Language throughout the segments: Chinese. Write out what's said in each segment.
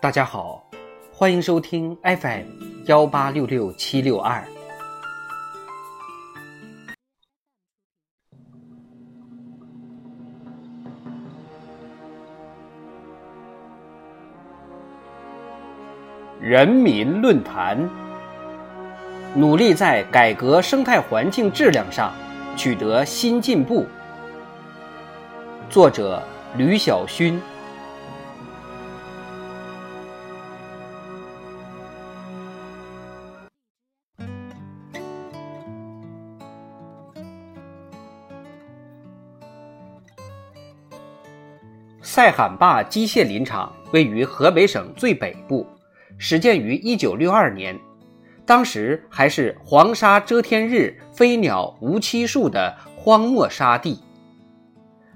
大家好，欢迎收听 FM 幺八六六七六二。人民论坛，努力在改革生态环境质量上取得新进步。作者：吕晓勋。塞罕坝机械林场位于河北省最北部，始建于1962年，当时还是黄沙遮天日，飞鸟无栖树的荒漠沙地。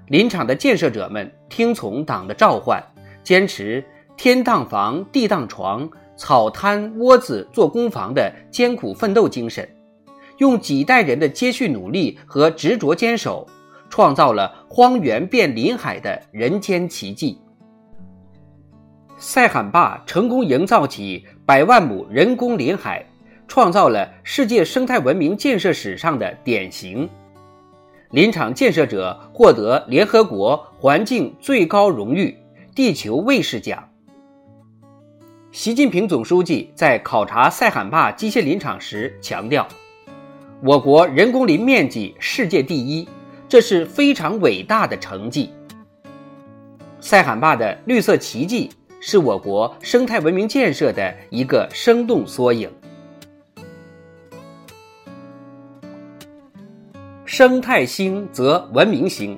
林场的建设者们听从党的召唤，坚持“天当房，地当床，草摊窝子做工房”的艰苦奋斗精神，用几代人的接续努力和执着坚守。创造了荒原变林海的人间奇迹。塞罕坝成功营造起百万亩人工林海，创造了世界生态文明建设史上的典型。林场建设者获得联合国环境最高荣誉——地球卫士奖。习近平总书记在考察塞罕坝机械林场时强调：“我国人工林面积世界第一。”这是非常伟大的成绩。塞罕坝的绿色奇迹是我国生态文明建设的一个生动缩影。生态兴则文明兴。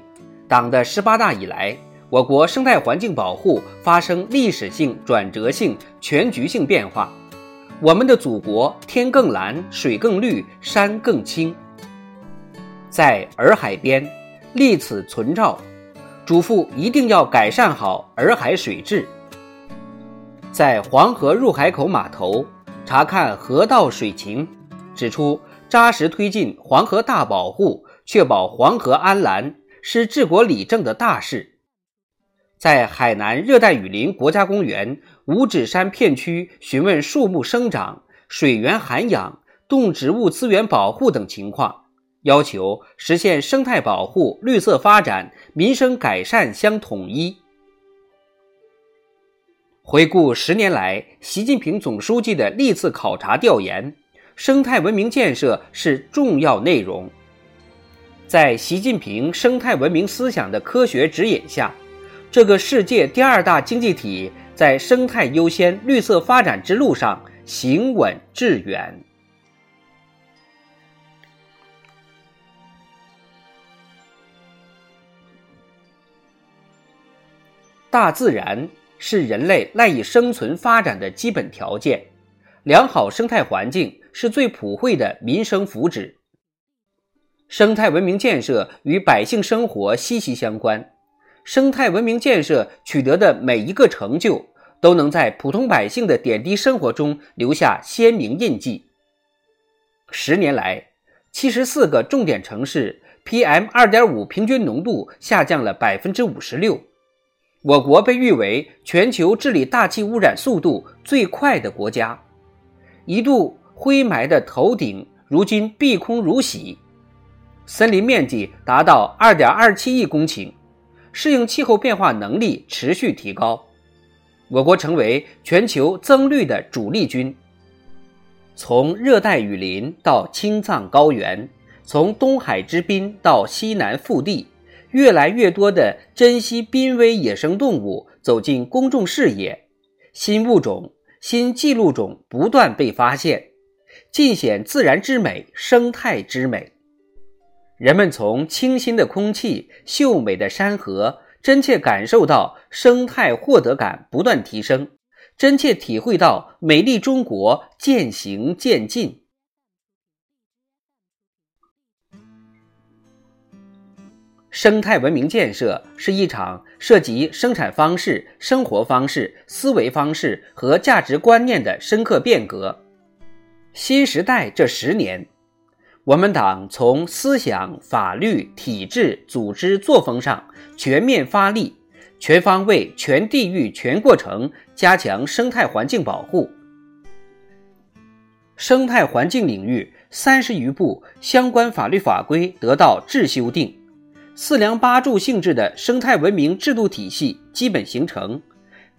党的十八大以来，我国生态环境保护发生历史性、转折性、全局性变化。我们的祖国天更蓝，水更绿，山更青。在洱海边立此存照，嘱咐一定要改善好洱海水质。在黄河入海口码头查看河道水情，指出扎实推进黄河大保护，确保黄河安澜，是治国理政的大事。在海南热带雨林国家公园五指山片区询问树木生长、水源涵养、动植物资源保护等情况。要求实现生态保护、绿色发展、民生改善相统一。回顾十年来习近平总书记的历次考察调研，生态文明建设是重要内容。在习近平生态文明思想的科学指引下，这个世界第二大经济体在生态优先、绿色发展之路上行稳致远。大自然是人类赖以生存发展的基本条件，良好生态环境是最普惠的民生福祉。生态文明建设与百姓生活息息相关，生态文明建设取得的每一个成就，都能在普通百姓的点滴生活中留下鲜明印记。十年来，七十四个重点城市 PM 二点五平均浓度下降了百分之五十六。我国被誉为全球治理大气污染速度最快的国家，一度灰霾的头顶，如今碧空如洗，森林面积达到二点二七亿公顷，适应气候变化能力持续提高，我国成为全球增绿的主力军。从热带雨林到青藏高原，从东海之滨到西南腹地。越来越多的珍稀濒危野生动物走进公众视野，新物种、新记录种不断被发现，尽显自然之美、生态之美。人们从清新的空气、秀美的山河，真切感受到生态获得感不断提升，真切体会到美丽中国渐行渐近。生态文明建设是一场涉及生产方式、生活方式、思维方式和价值观念的深刻变革。新时代这十年，我们党从思想、法律、体制、组织、作风上全面发力，全方位、全地域、全过程加强生态环境保护。生态环境领域三十余部相关法律法规得到制修订，四梁八柱性质的生态文明制度体系基本形成，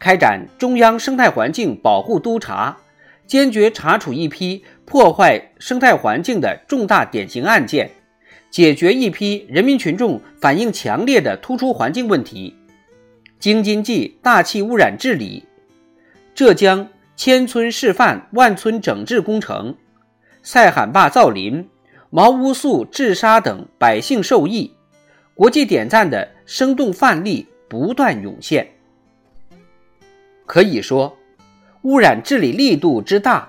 开展中央生态环境保护督查。坚决查处一批破坏生态环境的重大典型案件，解决一批人民群众反映强烈的突出环境问题。京津冀大气污染治理、浙江千村示范万村整治工程、塞罕坝造林、毛乌素治沙等百姓受益、国际点赞的生动范例不断涌现。可以说。污染治理力度之大，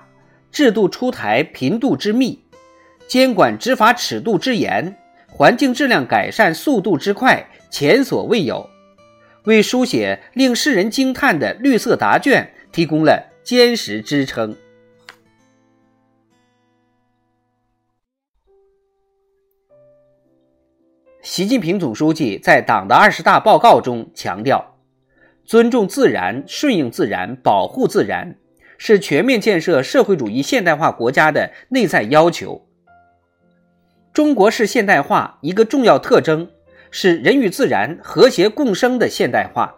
制度出台频度之密，监管执法尺度之严，环境质量改善速度之快，前所未有，为书写令世人惊叹的绿色答卷提供了坚实支撑。习近平总书记在党的二十大报告中强调。尊重自然、顺应自然、保护自然，是全面建设社会主义现代化国家的内在要求。中国式现代化一个重要特征是人与自然和谐共生的现代化。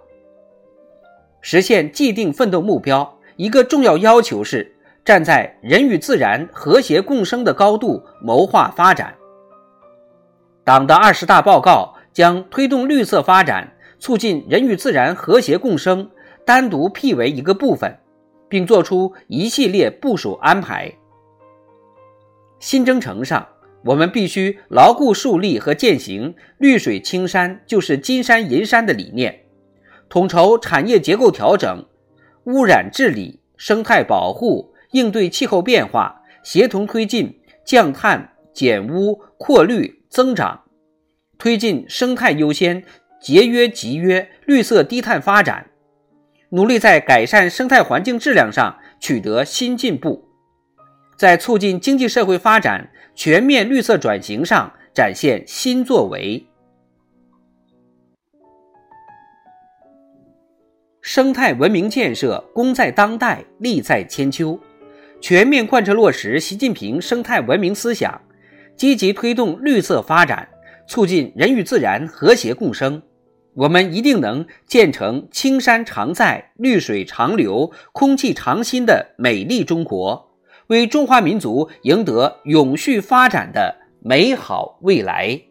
实现既定奋斗目标，一个重要要求是站在人与自然和谐共生的高度谋划发展。党的二十大报告将推动绿色发展。促进人与自然和谐共生，单独辟为一个部分，并作出一系列部署安排。新征程上，我们必须牢固树立和践行“绿水青山就是金山银山”的理念，统筹产业结构调整、污染治理、生态保护、应对气候变化，协同推进降碳、减污、扩绿、增长，推进生态优先。节约、集约、绿色低碳发展，努力在改善生态环境质量上取得新进步，在促进经济社会发展、全面绿色转型上展现新作为。生态文明建设功在当代，利在千秋，全面贯彻落实习近平生态文明思想，积极推动绿色发展，促进人与自然和谐共生。我们一定能建成青山常在、绿水长流、空气常新的美丽中国，为中华民族赢得永续发展的美好未来。